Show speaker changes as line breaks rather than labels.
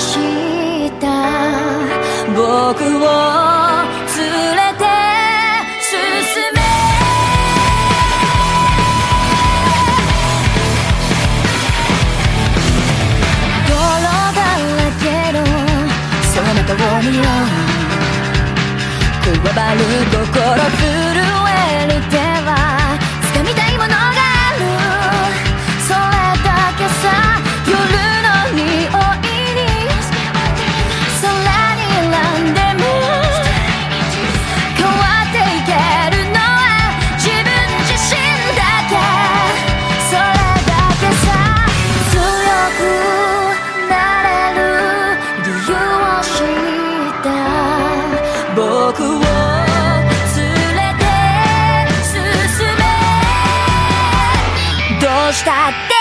した。僕を連れて進め。泥だけのそおたをくわばる心したって